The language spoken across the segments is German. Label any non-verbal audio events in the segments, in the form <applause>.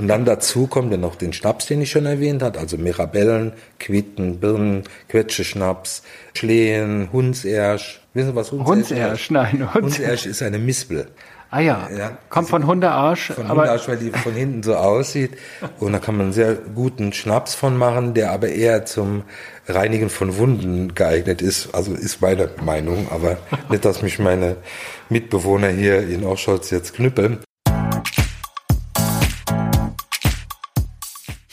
Und dann dazu kommt dann noch den Schnaps, den ich schon erwähnt habe, also Mirabellen, Quitten, Birnen, Quetscheschnaps, Schlehen, Hundsersch. Wissen Sie, was Hundsersch, Hundsersch ist? Nein, <laughs> Hundsersch. Hundsersch ist eine Mispel. Ah ja, ja kommt von Hundearsch. Von aber Hundearsch, weil die von hinten so aussieht. Und da kann man einen sehr guten Schnaps von machen, der aber eher zum Reinigen von Wunden geeignet ist. Also ist meine Meinung, aber nicht, dass mich meine Mitbewohner hier in Oscholz jetzt knüppeln.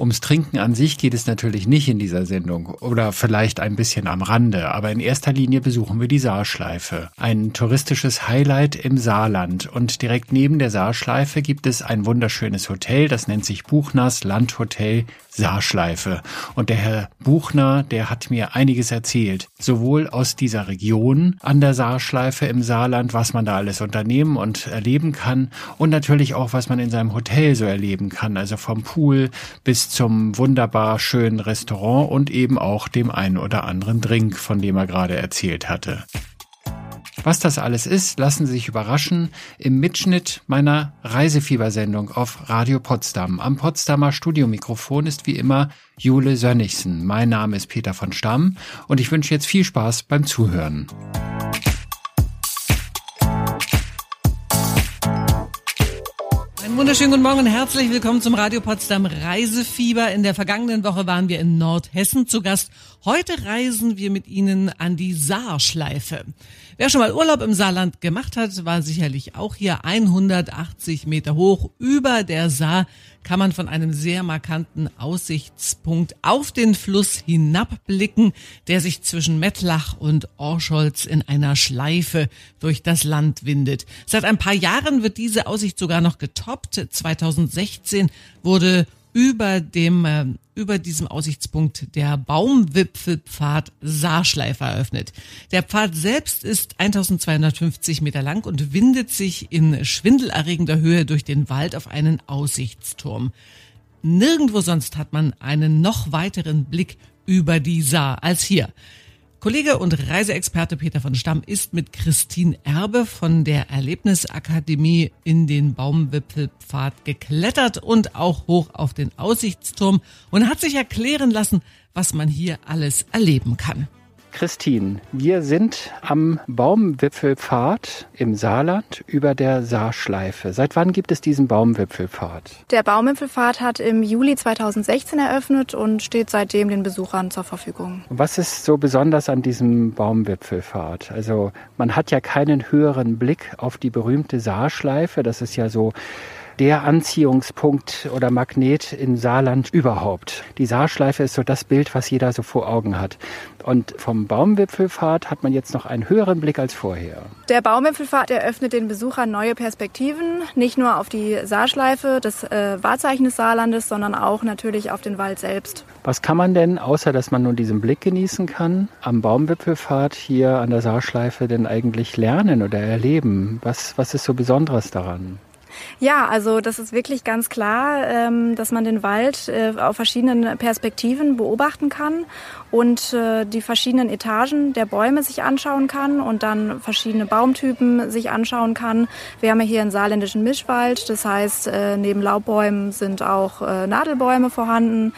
Ums Trinken an sich geht es natürlich nicht in dieser Sendung oder vielleicht ein bisschen am Rande, aber in erster Linie besuchen wir die Saarschleife, ein touristisches Highlight im Saarland. Und direkt neben der Saarschleife gibt es ein wunderschönes Hotel, das nennt sich Buchners Landhotel Saarschleife. Und der Herr Buchner, der hat mir einiges erzählt, sowohl aus dieser Region an der Saarschleife im Saarland, was man da alles unternehmen und erleben kann und natürlich auch, was man in seinem Hotel so erleben kann, also vom Pool bis zum wunderbar schönen Restaurant und eben auch dem einen oder anderen Drink, von dem er gerade erzählt hatte. Was das alles ist, lassen Sie sich überraschen im Mitschnitt meiner Reisefiebersendung auf Radio Potsdam. Am Potsdamer Studiomikrofon ist wie immer Jule Sönnigsen. Mein Name ist Peter von Stamm und ich wünsche jetzt viel Spaß beim Zuhören. Wunderschönen guten Morgen und herzlich willkommen zum Radio Potsdam Reisefieber. In der vergangenen Woche waren wir in Nordhessen zu Gast. Heute reisen wir mit Ihnen an die Saarschleife. Wer schon mal Urlaub im Saarland gemacht hat, war sicherlich auch hier 180 Meter hoch über der Saar kann man von einem sehr markanten Aussichtspunkt auf den Fluss hinabblicken, der sich zwischen Mettlach und Orscholz in einer Schleife durch das Land windet. Seit ein paar Jahren wird diese Aussicht sogar noch getoppt. 2016 wurde über dem äh, über diesem Aussichtspunkt der Baumwipfelpfad Saarschleife eröffnet. Der Pfad selbst ist 1250 Meter lang und windet sich in schwindelerregender Höhe durch den Wald auf einen Aussichtsturm. Nirgendwo sonst hat man einen noch weiteren Blick über die Saar als hier. Kollege und Reiseexperte Peter von Stamm ist mit Christine Erbe von der Erlebnisakademie in den Baumwipfelpfad geklettert und auch hoch auf den Aussichtsturm und hat sich erklären lassen, was man hier alles erleben kann. Christine, wir sind am Baumwipfelpfad im Saarland über der Saarschleife. Seit wann gibt es diesen Baumwipfelpfad? Der Baumwipfelpfad hat im Juli 2016 eröffnet und steht seitdem den Besuchern zur Verfügung. Was ist so besonders an diesem Baumwipfelpfad? Also man hat ja keinen höheren Blick auf die berühmte Saarschleife. Das ist ja so der Anziehungspunkt oder Magnet in Saarland überhaupt. Die Saarschleife ist so das Bild, was jeder so vor Augen hat. Und vom Baumwipfelpfad hat man jetzt noch einen höheren Blick als vorher. Der Baumwipfelpfad eröffnet den Besuchern neue Perspektiven, nicht nur auf die Saarschleife, das äh, Wahrzeichen des Saarlandes, sondern auch natürlich auf den Wald selbst. Was kann man denn, außer dass man nun diesen Blick genießen kann, am Baumwipfelpfad hier an der Saarschleife denn eigentlich lernen oder erleben? Was, was ist so Besonderes daran? Ja, also das ist wirklich ganz klar, ähm, dass man den Wald äh, auf verschiedenen Perspektiven beobachten kann und äh, die verschiedenen Etagen der Bäume sich anschauen kann und dann verschiedene Baumtypen sich anschauen kann. Wir haben hier einen saarländischen Mischwald, das heißt, äh, neben Laubbäumen sind auch Nadelbäume vorhanden.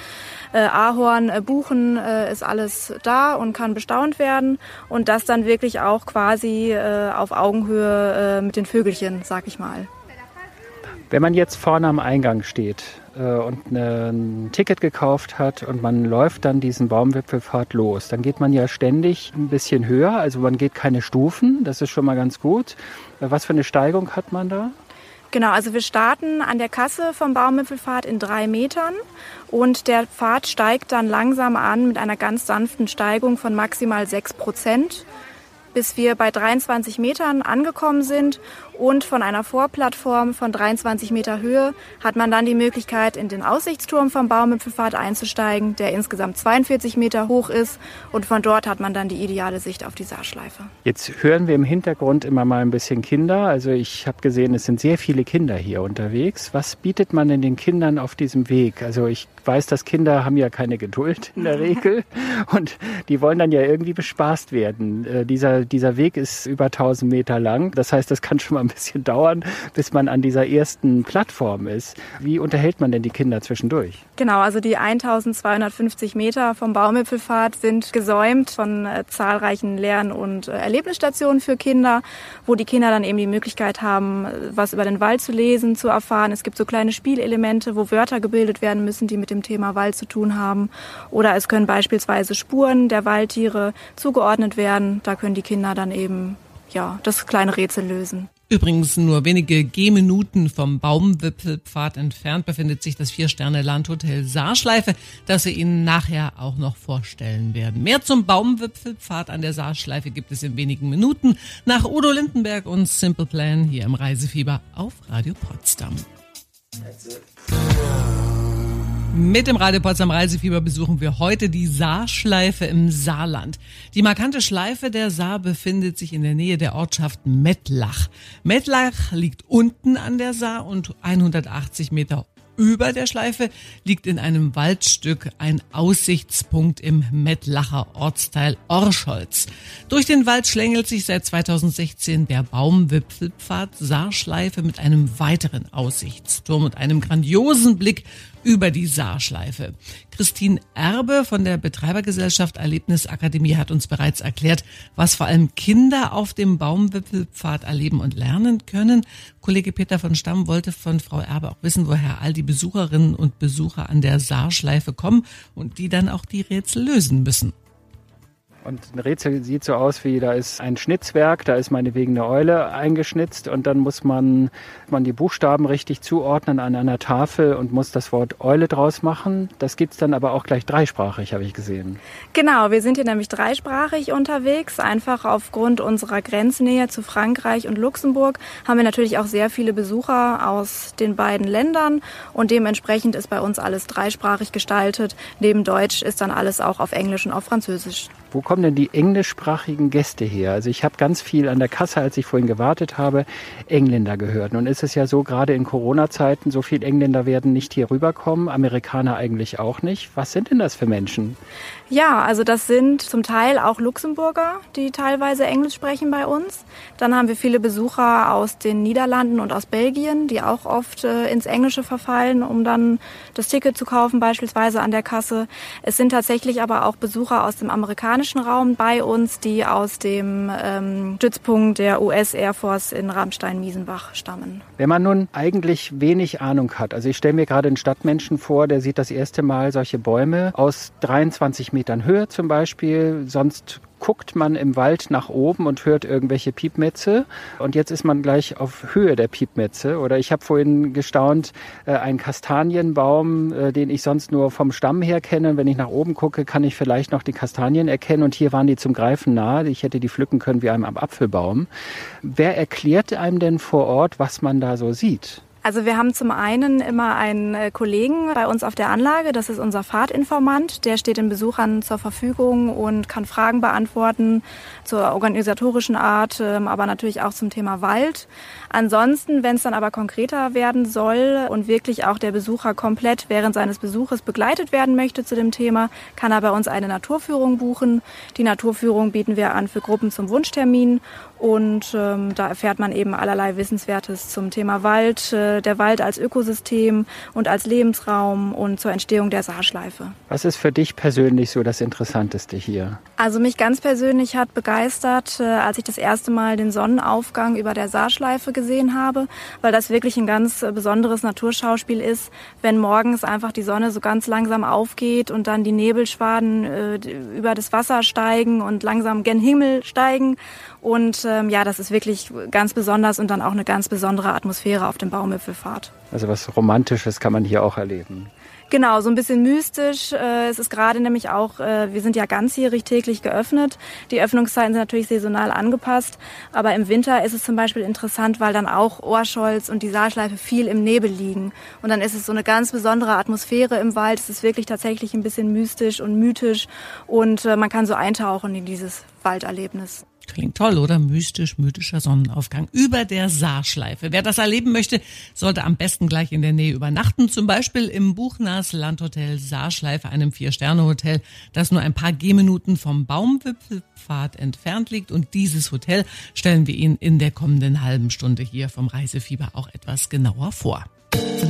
Ahorn, Buchen ist alles da und kann bestaunt werden und das dann wirklich auch quasi auf Augenhöhe mit den Vögelchen, sag ich mal. Wenn man jetzt vorne am Eingang steht äh, und ne, ein Ticket gekauft hat und man läuft dann diesen Baumwipfelpfad los, dann geht man ja ständig ein bisschen höher. Also man geht keine Stufen, das ist schon mal ganz gut. Äh, was für eine Steigung hat man da? Genau, also wir starten an der Kasse vom Baumwipfelpfad in drei Metern und der Pfad steigt dann langsam an mit einer ganz sanften Steigung von maximal sechs Prozent bis wir bei 23 Metern angekommen sind und von einer Vorplattform von 23 Meter Höhe hat man dann die Möglichkeit, in den Aussichtsturm vom Baumwipfelpfad einzusteigen, der insgesamt 42 Meter hoch ist und von dort hat man dann die ideale Sicht auf die Saarschleife. Jetzt hören wir im Hintergrund immer mal ein bisschen Kinder. Also ich habe gesehen, es sind sehr viele Kinder hier unterwegs. Was bietet man denn den Kindern auf diesem Weg? Also ich weiß, dass Kinder haben ja keine Geduld in der Regel <laughs> und die wollen dann ja irgendwie bespaßt werden. Äh, dieser, dieser Weg ist über 1000 Meter lang. Das heißt, das kann schon mal ein bisschen dauern, bis man an dieser ersten Plattform ist. Wie unterhält man denn die Kinder zwischendurch? Genau, also die 1250 Meter vom Baumwipfelpfad sind gesäumt von äh, zahlreichen Lern- und äh, Erlebnisstationen für Kinder, wo die Kinder dann eben die Möglichkeit haben, was über den Wald zu lesen, zu erfahren. Es gibt so kleine Spielelemente, wo Wörter gebildet werden müssen, die mit dem Thema Wald zu tun haben. Oder es können beispielsweise Spuren der Waldtiere zugeordnet werden. Da können die Kinder dann eben ja, das kleine Rätsel lösen. Übrigens nur wenige Gehminuten vom Baumwipfelpfad entfernt befindet sich das Vier-Sterne-Landhotel Saarschleife, das wir Ihnen nachher auch noch vorstellen werden. Mehr zum Baumwipfelpfad an der Saarschleife gibt es in wenigen Minuten nach Udo Lindenberg und Simple Plan hier im Reisefieber auf Radio Potsdam. Mit dem Radio Potsdam Reisefieber besuchen wir heute die Saarschleife im Saarland. Die markante Schleife der Saar befindet sich in der Nähe der Ortschaft Mettlach. Mettlach liegt unten an der Saar und 180 Meter über der Schleife liegt in einem Waldstück ein Aussichtspunkt im Mettlacher Ortsteil Orscholz. Durch den Wald schlängelt sich seit 2016 der Baumwipfelpfad Saarschleife mit einem weiteren Aussichtsturm und einem grandiosen Blick über die Saarschleife. Christine Erbe von der Betreibergesellschaft Erlebnisakademie hat uns bereits erklärt, was vor allem Kinder auf dem Baumwipfelpfad erleben und lernen können. Kollege Peter von Stamm wollte von Frau Erbe auch wissen, woher all die Besucherinnen und Besucher an der Saarschleife kommen und die dann auch die Rätsel lösen müssen. Und ein Rätsel sieht so aus wie, da ist ein Schnitzwerk, da ist meinetwegen eine Eule eingeschnitzt und dann muss man, man die Buchstaben richtig zuordnen an einer Tafel und muss das Wort Eule draus machen. Das gibt's dann aber auch gleich dreisprachig, habe ich gesehen. Genau, wir sind hier nämlich dreisprachig unterwegs. Einfach aufgrund unserer Grenznähe zu Frankreich und Luxemburg haben wir natürlich auch sehr viele Besucher aus den beiden Ländern und dementsprechend ist bei uns alles dreisprachig gestaltet. Neben Deutsch ist dann alles auch auf Englisch und auf Französisch. Wo kommen denn die englischsprachigen Gäste her? Also ich habe ganz viel an der Kasse, als ich vorhin gewartet habe, Engländer gehört. Nun ist es ja so, gerade in Corona-Zeiten, so viele Engländer werden nicht hier rüberkommen, Amerikaner eigentlich auch nicht. Was sind denn das für Menschen? Ja, also das sind zum Teil auch Luxemburger, die teilweise Englisch sprechen bei uns. Dann haben wir viele Besucher aus den Niederlanden und aus Belgien, die auch oft äh, ins Englische verfallen, um dann das Ticket zu kaufen, beispielsweise an der Kasse. Es sind tatsächlich aber auch Besucher aus dem amerikanischen Raum bei uns, die aus dem ähm, Stützpunkt der US Air Force in Ramstein-Miesenbach stammen. Wenn man nun eigentlich wenig Ahnung hat, also ich stelle mir gerade einen Stadtmenschen vor, der sieht das erste Mal solche Bäume aus 23 Metern Metern Höhe zum Beispiel. Sonst guckt man im Wald nach oben und hört irgendwelche Piepmetze. Und jetzt ist man gleich auf Höhe der Piepmetze. Oder ich habe vorhin gestaunt, äh, ein Kastanienbaum, äh, den ich sonst nur vom Stamm her kenne. Wenn ich nach oben gucke, kann ich vielleicht noch die Kastanien erkennen. Und hier waren die zum Greifen nahe. Ich hätte die pflücken können wie einem Apfelbaum. Wer erklärt einem denn vor Ort, was man da so sieht? Also wir haben zum einen immer einen äh, Kollegen bei uns auf der Anlage, das ist unser Fahrtinformant, der steht den Besuchern zur Verfügung und kann Fragen beantworten zur organisatorischen Art, ähm, aber natürlich auch zum Thema Wald. Ansonsten, wenn es dann aber konkreter werden soll und wirklich auch der Besucher komplett während seines Besuches begleitet werden möchte zu dem Thema, kann er bei uns eine Naturführung buchen. Die Naturführung bieten wir an für Gruppen zum Wunschtermin und ähm, da erfährt man eben allerlei Wissenswertes zum Thema Wald, äh, der Wald als Ökosystem und als Lebensraum und zur Entstehung der Saarschleife. Was ist für dich persönlich so das Interessanteste hier? Also mich ganz persönlich hat begeistert, äh, als ich das erste Mal den Sonnenaufgang über der Saarschleife gesehen habe, weil das wirklich ein ganz äh, besonderes Naturschauspiel ist, wenn morgens einfach die Sonne so ganz langsam aufgeht und dann die Nebelschwaden äh, über das Wasser steigen und langsam gen Himmel steigen und ähm, ja, das ist wirklich ganz besonders und dann auch eine ganz besondere Atmosphäre auf dem Baumwipfelfahrt. Also was Romantisches kann man hier auch erleben. Genau, so ein bisschen mystisch. Äh, es ist gerade nämlich auch, äh, wir sind ja ganzjährig täglich geöffnet. Die Öffnungszeiten sind natürlich saisonal angepasst. Aber im Winter ist es zum Beispiel interessant, weil dann auch Ohrscholz und die Saarschleife viel im Nebel liegen. Und dann ist es so eine ganz besondere Atmosphäre im Wald. Es ist wirklich tatsächlich ein bisschen mystisch und mythisch. Und äh, man kann so eintauchen in dieses Walderlebnis. Klingt toll, oder? Mystisch, mythischer Sonnenaufgang über der Saarschleife. Wer das erleben möchte, sollte am besten gleich in der Nähe übernachten. Zum Beispiel im Buchners Landhotel Saarschleife, einem Vier-Sterne-Hotel, das nur ein paar Gehminuten vom Baumwipfelpfad entfernt liegt. Und dieses Hotel stellen wir Ihnen in der kommenden halben Stunde hier vom Reisefieber auch etwas genauer vor.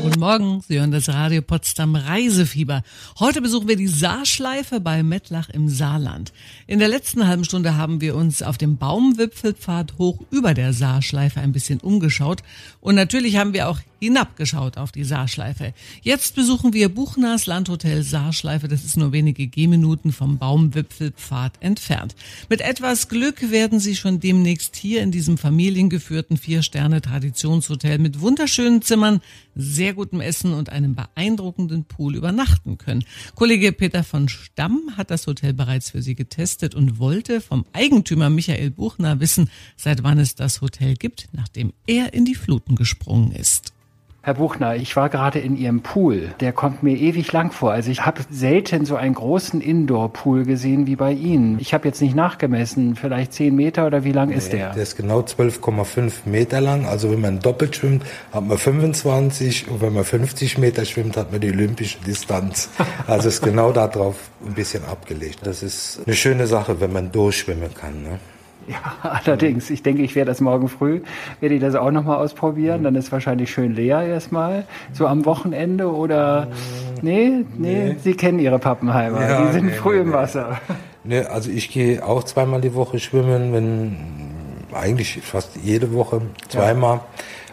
Guten Morgen, Sie hören das Radio Potsdam Reisefieber. Heute besuchen wir die Saarschleife bei Mettlach im Saarland. In der letzten halben Stunde haben wir uns auf dem Baumwipfelpfad hoch über der Saarschleife ein bisschen umgeschaut und natürlich haben wir auch hinabgeschaut auf die Saarschleife. Jetzt besuchen wir Buchners Landhotel Saarschleife. Das ist nur wenige Gehminuten vom Baumwipfelpfad entfernt. Mit etwas Glück werden Sie schon demnächst hier in diesem familiengeführten Vier-Sterne-Traditionshotel mit wunderschönen Zimmern, sehr gutem Essen und einem beeindruckenden Pool übernachten können. Kollege Peter von Stamm hat das Hotel bereits für Sie getestet und wollte vom Eigentümer Michael Buchner wissen, seit wann es das Hotel gibt, nachdem er in die Fluten gesprungen ist. Herr Buchner, ich war gerade in Ihrem Pool. Der kommt mir ewig lang vor. Also ich habe selten so einen großen Indoor-Pool gesehen wie bei Ihnen. Ich habe jetzt nicht nachgemessen, vielleicht 10 Meter oder wie lang nee, ist der? Der ist genau 12,5 Meter lang. Also wenn man doppelt schwimmt, hat man 25 und wenn man 50 Meter schwimmt, hat man die olympische Distanz. Also ist genau darauf ein bisschen abgelegt. Das ist eine schöne Sache, wenn man durchschwimmen kann. Ne? Ja, allerdings. Ich denke, ich werde das morgen früh, werde ich das auch nochmal ausprobieren. Dann ist wahrscheinlich schön leer erstmal. So am Wochenende oder, nee, nee, nee. Sie kennen Ihre Pappenheimer. Ja, die sind nee, früh nee, im Wasser. Nee, also ich gehe auch zweimal die Woche schwimmen, wenn, eigentlich fast jede Woche, zweimal. Ja.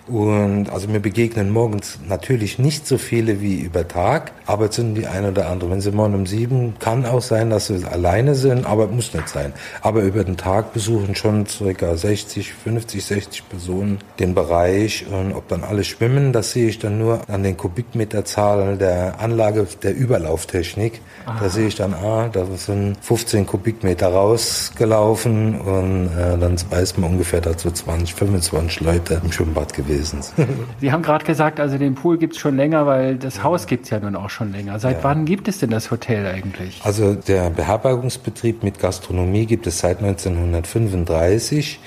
Und also mir begegnen morgens natürlich nicht so viele wie über Tag, aber es sind die ein oder andere. Wenn sie morgen um sieben, kann auch sein, dass sie alleine sind, aber muss nicht sein. Aber über den Tag besuchen schon circa 60, 50, 60 Personen den Bereich. Und ob dann alle schwimmen, das sehe ich dann nur an den Kubikmeterzahlen der Anlage der Überlauftechnik. Aha. Da sehe ich dann, ah, da sind 15 Kubikmeter rausgelaufen und äh, dann weiß man ungefähr dazu 20, 25 Leute im Schwimmbad gewesen gewesen. <laughs> Sie haben gerade gesagt, also den Pool gibt es schon länger, weil das Haus gibt es ja nun auch schon länger. Seit ja. wann gibt es denn das Hotel eigentlich? Also der Beherbergungsbetrieb mit Gastronomie gibt es seit 1935.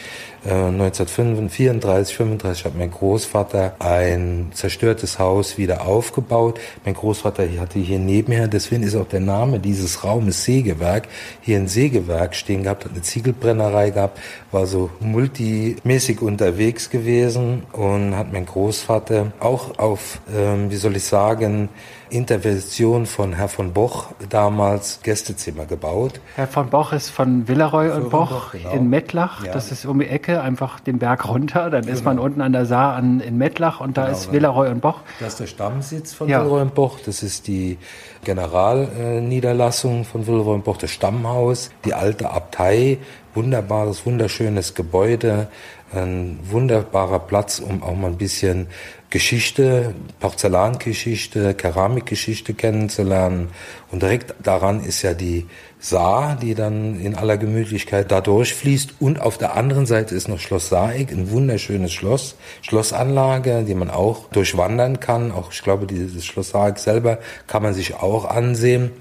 1934, 35 hat mein Großvater ein zerstörtes Haus wieder aufgebaut. Mein Großvater hatte hier nebenher, deswegen ist auch der Name dieses Raumes Sägewerk, hier ein Sägewerk stehen gehabt, hat eine Ziegelbrennerei gehabt, war so multimäßig unterwegs gewesen und hat mein Großvater auch auf, ähm, wie soll ich sagen, Intervention von Herr von Boch damals Gästezimmer gebaut. Herr von Boch ist von Villeroy und Boch, Boch genau. in Mettlach. Ja. Das ist um die Ecke, einfach den Berg runter. Dann genau. ist man unten an der Saar an, in Mettlach und da genau, ist Villeroy und Boch. Das ist der Stammsitz von ja. Villeroy und Boch. Das ist die Generalniederlassung von Villeroy und Boch, das Stammhaus, die alte Abtei. Wunderbares, wunderschönes Gebäude, ein wunderbarer Platz, um auch mal ein bisschen Geschichte, Porzellangeschichte, Keramikgeschichte kennenzulernen. Und direkt daran ist ja die Saar, die dann in aller Gemütlichkeit da durchfließt. Und auf der anderen Seite ist noch Schloss Saeck, ein wunderschönes Schloss, Schlossanlage, die man auch durchwandern kann. Auch ich glaube, dieses Schloss Saeck selber kann man sich auch ansehen.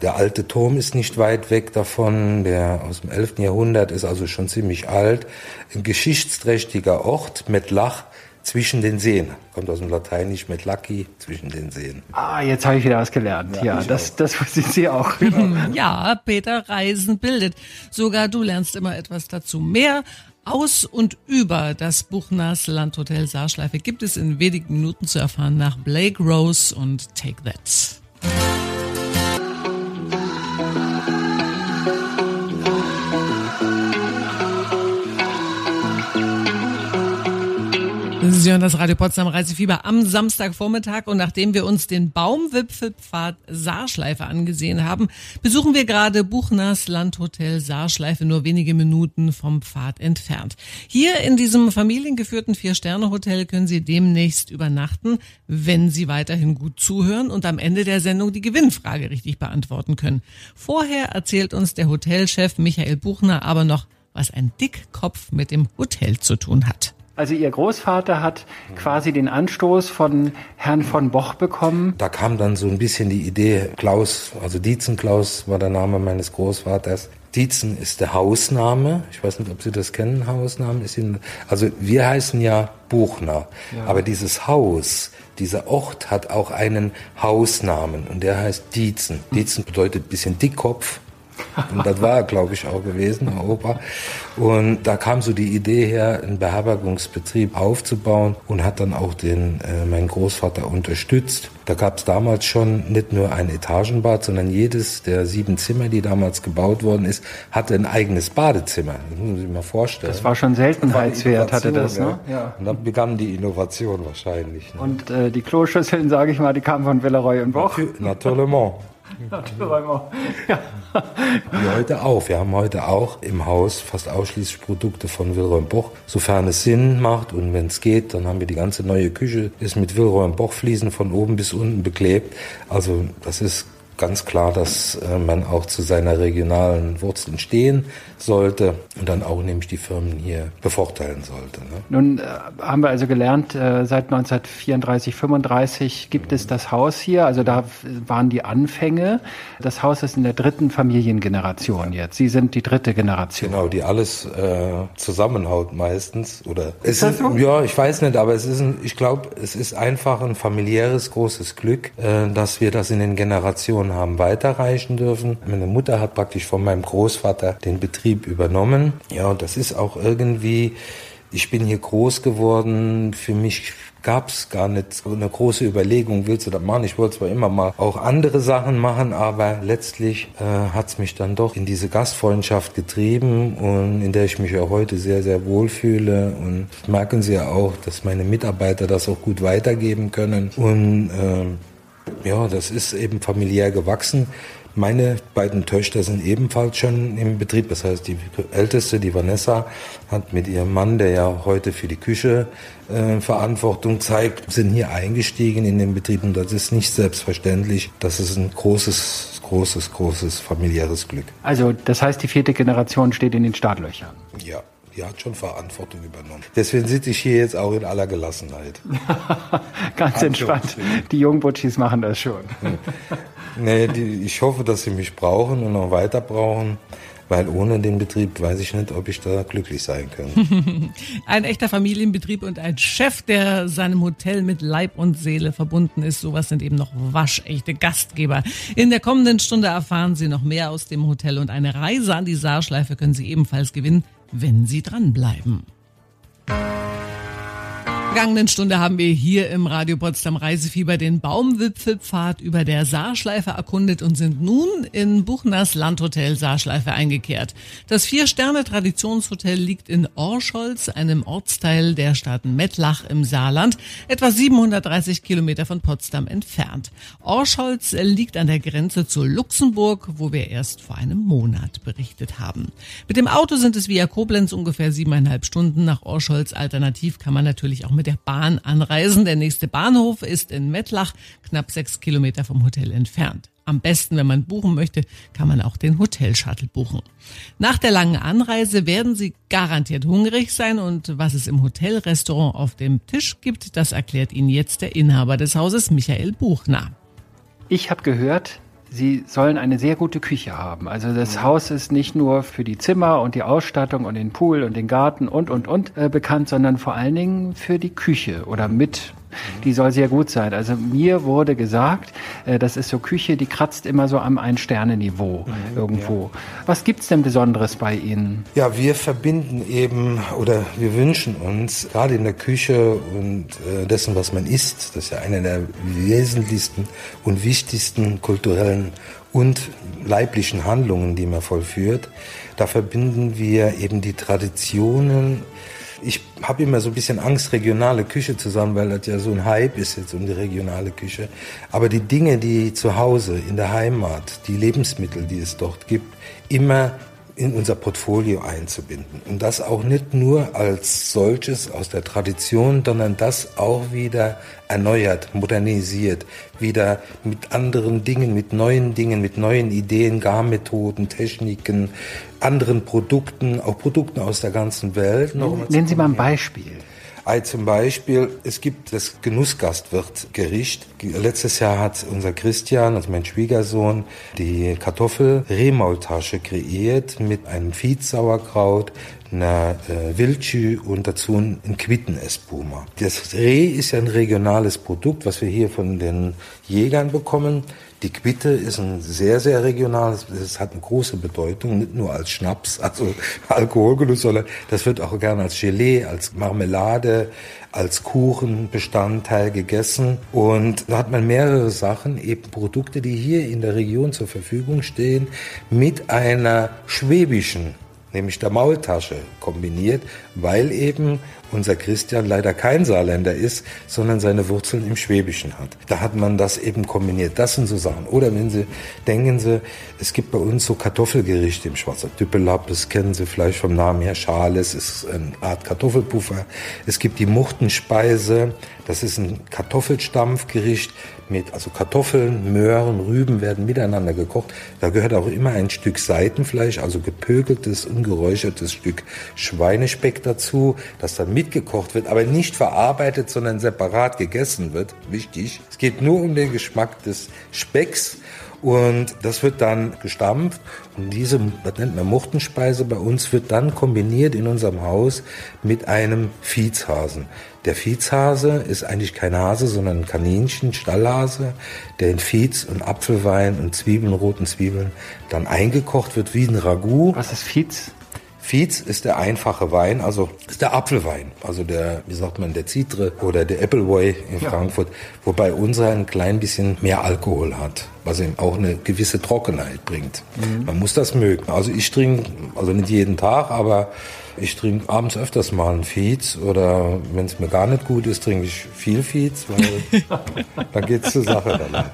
Der alte Turm ist nicht weit weg davon, der aus dem 11. Jahrhundert ist also schon ziemlich alt. Ein geschichtsträchtiger Ort mit Lach zwischen den Seen. Kommt aus dem Lateinisch mit Lucky, zwischen den Seen. Ah, jetzt habe ich wieder was gelernt. Ja, ja das, das wusste Sie auch. Genau. <laughs> ja, Peter Reisen bildet. Sogar du lernst immer etwas dazu. Mehr aus und über das Buchners Landhotel Saarschleife gibt es in wenigen Minuten zu erfahren nach Blake Rose und Take That. Sie hören das Radio Potsdam Reisefieber am Samstagvormittag und nachdem wir uns den Baumwipfelpfad Saarschleife angesehen haben, besuchen wir gerade Buchners Landhotel Saarschleife nur wenige Minuten vom Pfad entfernt. Hier in diesem familiengeführten Vier-Sterne-Hotel können Sie demnächst übernachten, wenn Sie weiterhin gut zuhören und am Ende der Sendung die Gewinnfrage richtig beantworten können. Vorher erzählt uns der Hotelchef Michael Buchner aber noch, was ein Dickkopf mit dem Hotel zu tun hat. Also Ihr Großvater hat quasi den Anstoß von Herrn von Boch bekommen. Da kam dann so ein bisschen die Idee, Klaus, also Dietzen Klaus war der Name meines Großvaters, Dietzen ist der Hausname. Ich weiß nicht, ob Sie das kennen, Hausnamen. also wir heißen ja Buchner. Ja. Aber dieses Haus, dieser Ort hat auch einen Hausnamen und der heißt Dietzen. Dietzen bedeutet ein bisschen Dickkopf. Und das war er, glaube ich, auch gewesen, Herr Opa. Und da kam so die Idee her, einen Beherbergungsbetrieb aufzubauen und hat dann auch den, äh, meinen Großvater unterstützt. Da gab es damals schon nicht nur ein Etagenbad, sondern jedes der sieben Zimmer, die damals gebaut worden ist, hatte ein eigenes Badezimmer. Das muss man sich mal vorstellen. Das war schon Seltenheitswert, hatte das, ne? Ja. Und dann begann die Innovation wahrscheinlich. Ne? Und äh, die Kloschüsseln, sage ich mal, die kamen von Villeroy und Boch. Natürlich. Ja. Wie heute auch. Wir haben heute auch im Haus fast ausschließlich Produkte von Wilhelm Boch, sofern es Sinn macht und wenn es geht, dann haben wir die ganze neue Küche, ist mit Wilhelm Boch Fliesen von oben bis unten beklebt. Also das ist ganz klar, dass äh, man auch zu seiner regionalen Wurzeln stehen sollte und dann auch nämlich die Firmen hier bevorteilen sollte. Ne? Nun äh, haben wir also gelernt, äh, seit 1934, 35 gibt es das Haus hier. Also da waren die Anfänge. Das Haus ist in der dritten Familiengeneration jetzt. Sie sind die dritte Generation. Genau, die alles äh, zusammenhaut meistens. Oder ist das so? Ja, ich weiß nicht, aber es ist, ein, ich glaube, es ist einfach ein familiäres großes Glück, äh, dass wir das in den Generationen haben weiterreichen dürfen. Meine Mutter hat praktisch von meinem Großvater den Betrieb übernommen. Ja, und das ist auch irgendwie, ich bin hier groß geworden, für mich gab es gar nicht so eine große Überlegung, willst du das machen? Ich wollte zwar immer mal auch andere Sachen machen, aber letztlich äh, hat es mich dann doch in diese Gastfreundschaft getrieben und in der ich mich auch heute sehr, sehr wohlfühle. Und merken Sie ja auch, dass meine Mitarbeiter das auch gut weitergeben können. Und äh, ja, das ist eben familiär gewachsen. Meine beiden Töchter sind ebenfalls schon im Betrieb. Das heißt, die älteste, die Vanessa, hat mit ihrem Mann, der ja heute für die Küche äh, Verantwortung zeigt, sind hier eingestiegen in den Betrieb. Und das ist nicht selbstverständlich. Das ist ein großes, großes, großes familiäres Glück. Also das heißt, die vierte Generation steht in den Startlöchern. Ja die hat schon Verantwortung übernommen. Deswegen sitze ich hier jetzt auch in aller Gelassenheit. <laughs> Ganz entspannt. Die Jungbutschis machen das schon. <laughs> nee, die, ich hoffe, dass sie mich brauchen und noch weiter brauchen. Weil ohne den Betrieb weiß ich nicht, ob ich da glücklich sein könnte. <laughs> ein echter Familienbetrieb und ein Chef, der seinem Hotel mit Leib und Seele verbunden ist. Sowas sind eben noch waschechte Gastgeber. In der kommenden Stunde erfahren Sie noch mehr aus dem Hotel und eine Reise an die Saarschleife können Sie ebenfalls gewinnen wenn Sie dranbleiben vergangenen Stunde haben wir hier im Radio Potsdam Reisefieber den Baumwipfelpfad über der Saarschleife erkundet und sind nun in Buchners Landhotel Saarschleife eingekehrt. Das Vier-Sterne-Traditionshotel liegt in Orscholz, einem Ortsteil der Stadt Mettlach im Saarland, etwa 730 Kilometer von Potsdam entfernt. Orscholz liegt an der Grenze zu Luxemburg, wo wir erst vor einem Monat berichtet haben. Mit dem Auto sind es via Koblenz ungefähr siebeneinhalb Stunden nach Orscholz. Alternativ kann man natürlich auch mit der Bahn anreisen. Der nächste Bahnhof ist in Mettlach, knapp sechs Kilometer vom Hotel entfernt. Am besten, wenn man buchen möchte, kann man auch den Hotelshuttle buchen. Nach der langen Anreise werden Sie garantiert hungrig sein und was es im Hotelrestaurant auf dem Tisch gibt, das erklärt Ihnen jetzt der Inhaber des Hauses, Michael Buchner. Ich habe gehört, Sie sollen eine sehr gute Küche haben. Also das mhm. Haus ist nicht nur für die Zimmer und die Ausstattung und den Pool und den Garten und, und, und äh, bekannt, sondern vor allen Dingen für die Küche oder mit die soll sehr gut sein. Also mir wurde gesagt, äh, das ist so Küche, die kratzt immer so am Ein-Sterne-Niveau mhm, irgendwo. Ja. Was gibt's denn Besonderes bei Ihnen? Ja, wir verbinden eben oder wir wünschen uns gerade in der Küche und äh, dessen, was man isst, das ist ja eine der wesentlichsten und wichtigsten kulturellen und leiblichen Handlungen, die man vollführt. Da verbinden wir eben die Traditionen ich habe immer so ein bisschen Angst, regionale Küche zu sagen, weil das ja so ein Hype ist jetzt um die regionale Küche. Aber die Dinge, die zu Hause, in der Heimat, die Lebensmittel, die es dort gibt, immer in unser Portfolio einzubinden. Und das auch nicht nur als solches aus der Tradition, sondern das auch wieder erneuert, modernisiert, wieder mit anderen Dingen, mit neuen Dingen, mit neuen Ideen, Garmethoden, Techniken, anderen Produkten, auch Produkten aus der ganzen Welt. Nennen Sie mal ein Beispiel. Zum Beispiel, es gibt das Genussgastwirtgericht. Letztes Jahr hat unser Christian, also mein Schwiegersohn, die Kartoffel-Rehmaultasche kreiert mit einem Viehsauerkraut, einer äh, Wildschü und dazu ein Quittenespuma. Das Reh ist ja ein regionales Produkt, was wir hier von den Jägern bekommen. Die Quitte ist ein sehr, sehr regionales, es hat eine große Bedeutung, nicht nur als Schnaps, <laughs> also Alkoholgenuss, sondern das wird auch gerne als Gelee, als Marmelade, als Kuchenbestandteil gegessen. Und da hat man mehrere Sachen, eben Produkte, die hier in der Region zur Verfügung stehen, mit einer schwäbischen nämlich der Maultasche kombiniert, weil eben unser Christian leider kein Saarländer ist, sondern seine Wurzeln im Schwäbischen hat. Da hat man das eben kombiniert. Das sind so Sachen. Oder wenn Sie, denken Sie, es gibt bei uns so Kartoffelgerichte im Schwarzer Düppelapp, das kennen Sie vielleicht vom Namen her, Schales ist eine Art Kartoffelpuffer. Es gibt die Muchtenspeise, das ist ein Kartoffelstampfgericht mit, also Kartoffeln, Möhren, Rüben werden miteinander gekocht. Da gehört auch immer ein Stück Seitenfleisch, also gepökeltes, ungeräuchertes Stück Schweinespeck dazu, das dann mitgekocht wird, aber nicht verarbeitet, sondern separat gegessen wird. Wichtig. Es geht nur um den Geschmack des Specks. Und das wird dann gestampft und diese, das nennt man Muchtenspeise bei uns, wird dann kombiniert in unserem Haus mit einem Viehshasen. Der Viehshase ist eigentlich kein Hase, sondern ein Kaninchen, Stallhase, der in Viehs und Apfelwein und Zwiebeln, roten Zwiebeln dann eingekocht wird wie ein Ragout. Was ist Viehs? Fietz ist der einfache Wein, also ist der Apfelwein, also der, wie sagt man, der Citre oder der Appleway in ja. Frankfurt, wobei unser ein klein bisschen mehr Alkohol hat, was ihm auch eine gewisse Trockenheit bringt. Mhm. Man muss das mögen. Also ich trinke, also nicht jeden Tag, aber ich trinke abends öfters mal einen Fietz oder wenn es mir gar nicht gut ist, trinke ich viel Fietz, weil <laughs> dann geht's zur Sache dann.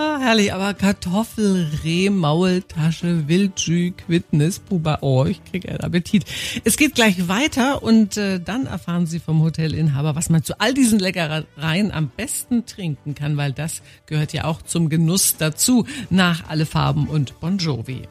Ah, herrlich, aber Kartoffel, Reh, Maultasche, Wildschü, Quittnis, Puba, oh, ich krieg einen Appetit. Es geht gleich weiter und äh, dann erfahren Sie vom Hotelinhaber, was man zu all diesen Leckereien am besten trinken kann, weil das gehört ja auch zum Genuss dazu, nach Alle Farben und Bon Jovi.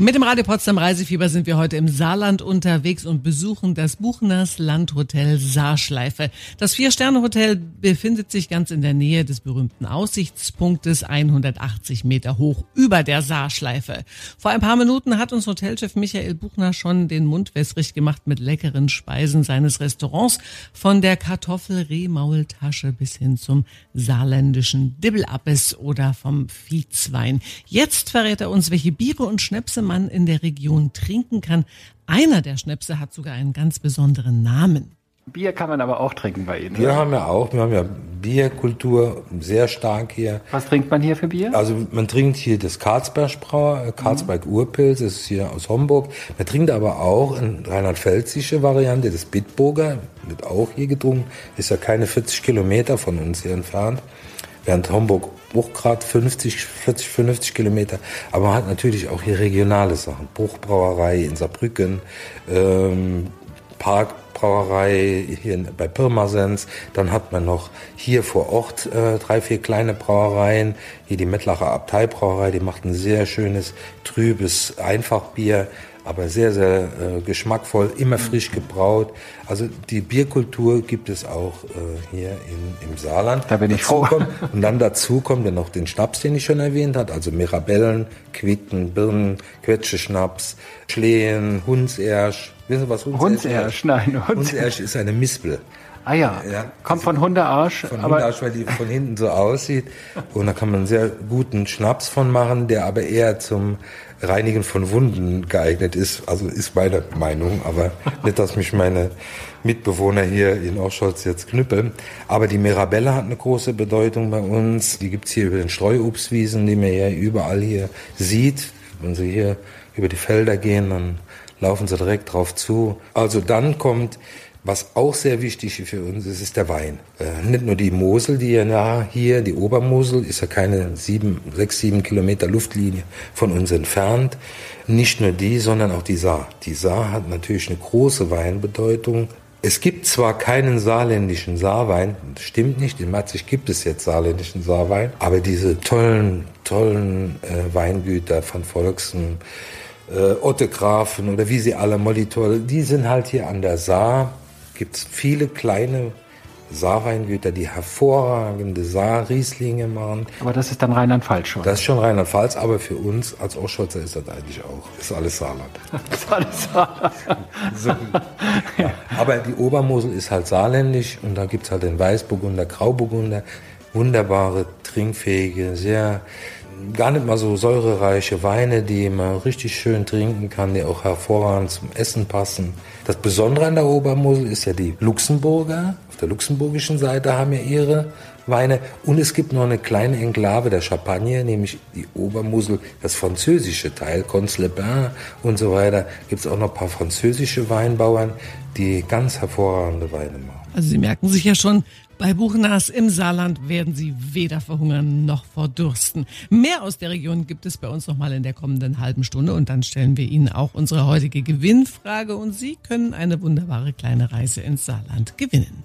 Mit dem Radio Potsdam Reisefieber sind wir heute im Saarland unterwegs und besuchen das Buchners Landhotel Saarschleife. Das Vier-Sterne-Hotel befindet sich ganz in der Nähe des berühmten Aussichtspunktes 180 Meter hoch über der Saarschleife. Vor ein paar Minuten hat uns Hotelchef Michael Buchner schon den Mund wässrig gemacht mit leckeren Speisen seines Restaurants, von der Kartoffel-Rehmaultasche bis hin zum saarländischen Dibbelappes oder vom Viehzwein. Jetzt verrät er uns uns, welche Biere und Schnäpse man in der Region trinken kann. Einer der Schnäpse hat sogar einen ganz besonderen Namen. Bier kann man aber auch trinken bei Ihnen. Bier haben wir auch. Wir haben ja Bierkultur sehr stark hier. Was trinkt man hier für Bier? Also man trinkt hier das Karlsberg-Brauer, äh, Karlsberg mhm. Urpilz, das ist hier aus Homburg. Man trinkt aber auch eine rheinland-pfälzische Variante, das Bitburger, wird auch hier getrunken. Ist ja keine 40 Kilometer von uns hier entfernt. Während Homburg auch gerade 50, 40, 50 Kilometer. Aber man hat natürlich auch hier regionale Sachen. Bruchbrauerei in Saarbrücken, ähm, Parkbrauerei hier bei Pirmasens. Dann hat man noch hier vor Ort äh, drei, vier kleine Brauereien. Hier die Mettlacher Abteibrauerei, die macht ein sehr schönes, trübes Einfachbier aber sehr, sehr äh, geschmackvoll, immer frisch gebraut. Also die Bierkultur gibt es auch äh, hier in, im Saarland. Da bin ich dazu froh. Kommt, und dann dazu kommt ja noch den Schnaps, den ich schon erwähnt habe, also Mirabellen, Quitten, Birnen, Quetscheschnaps, Schlehen, Hundsersch. Wissen Sie, was Hundsersch, Hundsersch nein. Hundsersch ist eine Mispel. Ah ja, ja kommt von Hundearsch. Von Hundearsch, weil die von hinten so aussieht. Und da kann man einen sehr guten Schnaps von machen, der aber eher zum Reinigen von Wunden geeignet ist. Also ist meine Meinung, aber nicht, dass mich meine Mitbewohner hier in Orscholz jetzt knüppeln. Aber die Mirabelle hat eine große Bedeutung bei uns. Die gibt's hier über den Streuobstwiesen, die man ja überall hier sieht. Wenn Sie hier über die Felder gehen, dann laufen Sie direkt drauf zu. Also dann kommt was auch sehr wichtig für uns ist, ist der Wein. Äh, nicht nur die Mosel, die ja nah hier, die Obermosel, ist ja keine sieben, sechs, sieben Kilometer Luftlinie von uns entfernt. Nicht nur die, sondern auch die Saar. Die Saar hat natürlich eine große Weinbedeutung. Es gibt zwar keinen saarländischen Saarwein, das stimmt nicht, in Matzig gibt es jetzt saarländischen Saarwein, aber diese tollen, tollen äh, Weingüter von Volksen, äh, Ottegrafen oder wie sie alle Molitor, die sind halt hier an der Saar. Gibt es viele kleine Saarweingüter, die hervorragende Saar-Rieslinge machen. Aber das ist dann Rheinland-Pfalz schon. Das ist schon Rheinland-Pfalz, aber für uns als Oscholzer ist das eigentlich auch. Ist alles Saarland. <laughs> ist alles Saarland. so, ja. Aber die Obermosel ist halt saarländisch und da gibt es halt den Weißburgunder, Grauburgunder, wunderbare, trinkfähige, sehr gar nicht mal so säurereiche Weine, die man richtig schön trinken kann, die auch hervorragend zum Essen passen. Das Besondere an der Obermosel ist ja die Luxemburger. Auf der luxemburgischen Seite haben ja ihre Weine. Und es gibt noch eine kleine Enklave der Champagne, nämlich die Obermosel, das französische Teil, Cons-le-Bain und so weiter. Gibt es auch noch ein paar französische Weinbauern, die ganz hervorragende Weine machen. Also Sie merken sich ja schon, bei Buchnas im Saarland werden Sie weder verhungern noch verdursten. Mehr aus der Region gibt es bei uns nochmal in der kommenden halben Stunde und dann stellen wir Ihnen auch unsere heutige Gewinnfrage und Sie können eine wunderbare kleine Reise ins Saarland gewinnen.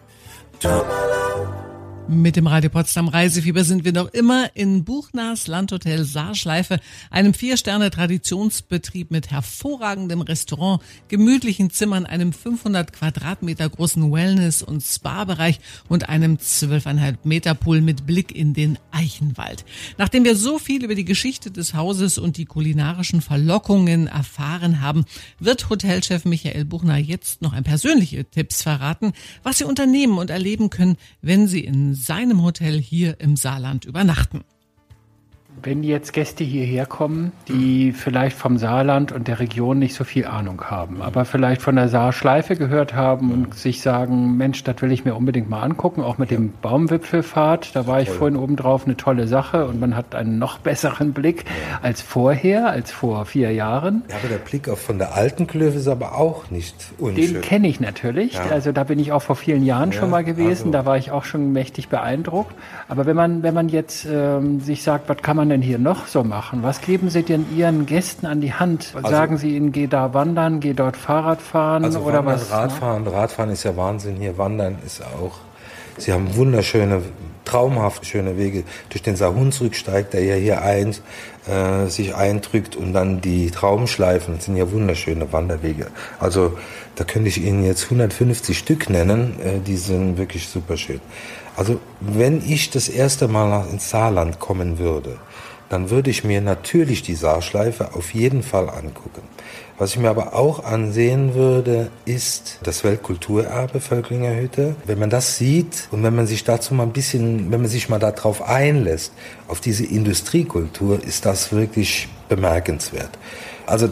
Mit dem Radio Potsdam Reisefieber sind wir noch immer in Buchners Landhotel Saarschleife, einem Vier-Sterne-Traditionsbetrieb mit hervorragendem Restaurant, gemütlichen Zimmern, einem 500 Quadratmeter großen Wellness- und Spa-Bereich und einem 12,5 Meter Pool mit Blick in den Eichenwald. Nachdem wir so viel über die Geschichte des Hauses und die kulinarischen Verlockungen erfahren haben, wird Hotelchef Michael Buchner jetzt noch ein persönliche Tipps verraten, was Sie unternehmen und erleben können, wenn Sie in seinem Hotel hier im Saarland übernachten. Wenn jetzt Gäste hierher kommen, die vielleicht vom Saarland und der Region nicht so viel Ahnung haben, aber vielleicht von der Saarschleife gehört haben und sich sagen, Mensch, das will ich mir unbedingt mal angucken, auch mit dem Baumwipfelfahrt, da war ich vorhin oben drauf, eine tolle Sache und man hat einen noch besseren Blick als vorher, als vor vier Jahren. Ja, aber der Blick auf von der alten Klöfe ist aber auch nicht unschön. Den kenne ich natürlich, ja. also da bin ich auch vor vielen Jahren ja, schon mal gewesen, also. da war ich auch schon mächtig beeindruckt, aber wenn man, wenn man jetzt ähm, sich sagt, was kann man denn hier noch so machen? Was geben Sie denn Ihren Gästen an die Hand? Also, Sagen Sie ihnen, geh da wandern, geh dort Fahrrad fahren also oder wandern, was? Radfahren, Radfahren ist ja Wahnsinn hier. Wandern ist auch. Sie haben wunderschöne, traumhaft schöne Wege. Durch den Sahunsrück steigt er ja hier ein, äh, sich eindrückt und dann die Traumschleifen. Das sind ja wunderschöne Wanderwege. Also da könnte ich Ihnen jetzt 150 Stück nennen. Äh, die sind wirklich super schön. Also wenn ich das erste Mal ins Saarland kommen würde, dann würde ich mir natürlich die Saarschleife auf jeden Fall angucken. Was ich mir aber auch ansehen würde, ist das Weltkulturerbe Völklinger Hütte. Wenn man das sieht und wenn man sich dazu mal ein bisschen, wenn man sich mal darauf einlässt, auf diese Industriekultur, ist das wirklich bemerkenswert. Also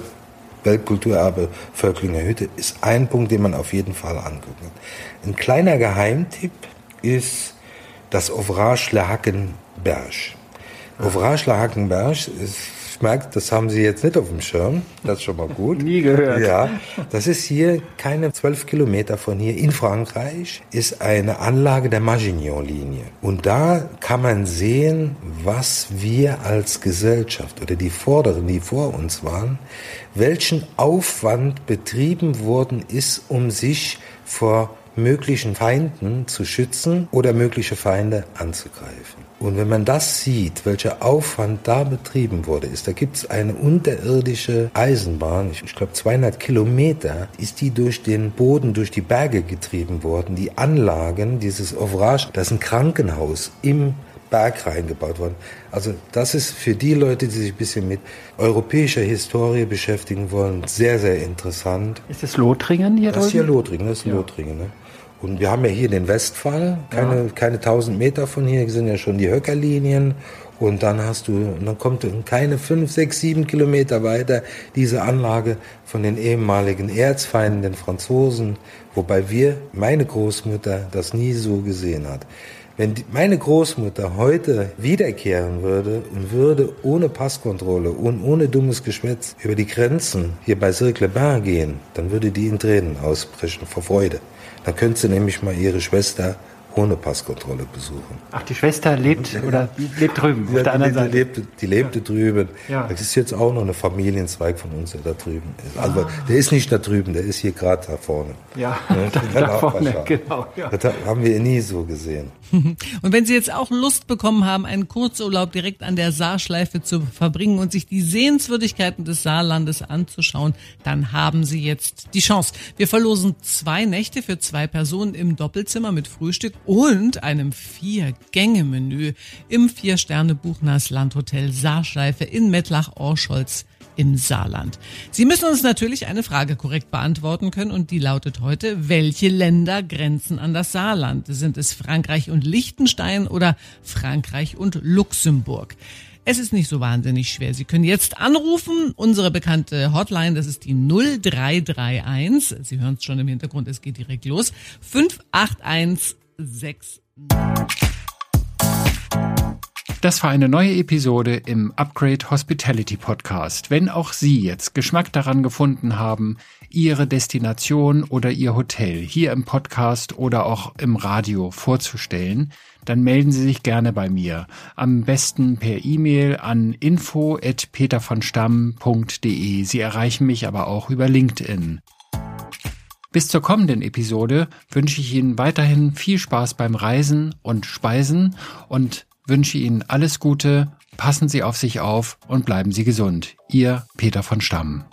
Weltkulturerbe Völklinger Hütte ist ein Punkt, den man auf jeden Fall angucken kann. Ein kleiner Geheimtipp ist das Ouvrage Le Hackenberg. Ouvrage La Hackenberg, ich merke, das haben Sie jetzt nicht auf dem Schirm, das ist schon mal gut. <laughs> Nie gehört. Ja, das ist hier keine zwölf Kilometer von hier in Frankreich, ist eine Anlage der Maginot-Linie. Und da kann man sehen, was wir als Gesellschaft oder die Vorderen, die vor uns waren, welchen Aufwand betrieben worden ist, um sich vor möglichen Feinden zu schützen oder mögliche Feinde anzugreifen. Und wenn man das sieht, welcher Aufwand da betrieben wurde, ist, da gibt es eine unterirdische Eisenbahn, ich, ich glaube 200 Kilometer, ist die durch den Boden, durch die Berge getrieben worden. Die Anlagen, dieses Ouvrage, das ist ein Krankenhaus im Berg reingebaut worden. Also das ist für die Leute, die sich ein bisschen mit europäischer Historie beschäftigen wollen, sehr, sehr interessant. Ist das Lothringen hier Das ist hier Lothringen, das ist ja. Lothringen. Ne? Und wir haben ja hier den Westfall, keine, ja. keine 1000 Meter von hier sind ja schon die Höckerlinien. Und dann hast du, dann kommt keine 5, 6, 7 Kilometer weiter diese Anlage von den ehemaligen Erzfeinden, den Franzosen, wobei wir, meine Großmutter, das nie so gesehen hat. Wenn die, meine Großmutter heute wiederkehren würde und würde ohne Passkontrolle und ohne dummes Geschwätz über die Grenzen hier bei Cirque-le-Bain gehen, dann würde die in Tränen ausbrechen vor Freude. Dann könnte sie nämlich mal ihre Schwester ohne Passkontrolle besuchen. Ach, die Schwester lebt oder lebt drüben ja, auf der anderen Seite. Die lebte, die lebte ja. drüben. Ja. Das ist jetzt auch noch ein Familienzweig von uns, der da drüben ist. Also ah. der ist nicht da drüben, der ist hier gerade da vorne. Ja, <laughs> da, da vorne, genau. Ja. Das haben wir nie so gesehen. <laughs> Und wenn Sie jetzt auch Lust bekommen haben, einen Kurzurlaub direkt an der Saarschleife zu verbringen und sich die Sehenswürdigkeiten des Saarlandes anzuschauen, dann haben Sie jetzt die Chance. Wir verlosen zwei Nächte für zwei Personen im Doppelzimmer mit Frühstück und einem Vier-Gänge-Menü im Vier-Sterne-Buchners Landhotel Saarschleife in Mettlach-Orscholz im Saarland. Sie müssen uns natürlich eine Frage korrekt beantworten können und die lautet heute, welche Länder grenzen an das Saarland? Sind es Frankreich und Liechtenstein oder Frankreich und Luxemburg? Es ist nicht so wahnsinnig schwer. Sie können jetzt anrufen. Unsere bekannte Hotline, das ist die 0331. Sie hören es schon im Hintergrund, es geht direkt los. 58160. Das war eine neue Episode im Upgrade Hospitality Podcast. Wenn auch Sie jetzt Geschmack daran gefunden haben, Ihre Destination oder Ihr Hotel hier im Podcast oder auch im Radio vorzustellen, dann melden Sie sich gerne bei mir. Am besten per E-Mail an info@petervonstamm.de. Sie erreichen mich aber auch über LinkedIn. Bis zur kommenden Episode wünsche ich Ihnen weiterhin viel Spaß beim Reisen und Speisen und wünsche Ihnen alles Gute, passen Sie auf sich auf und bleiben Sie gesund. Ihr Peter von Stamm.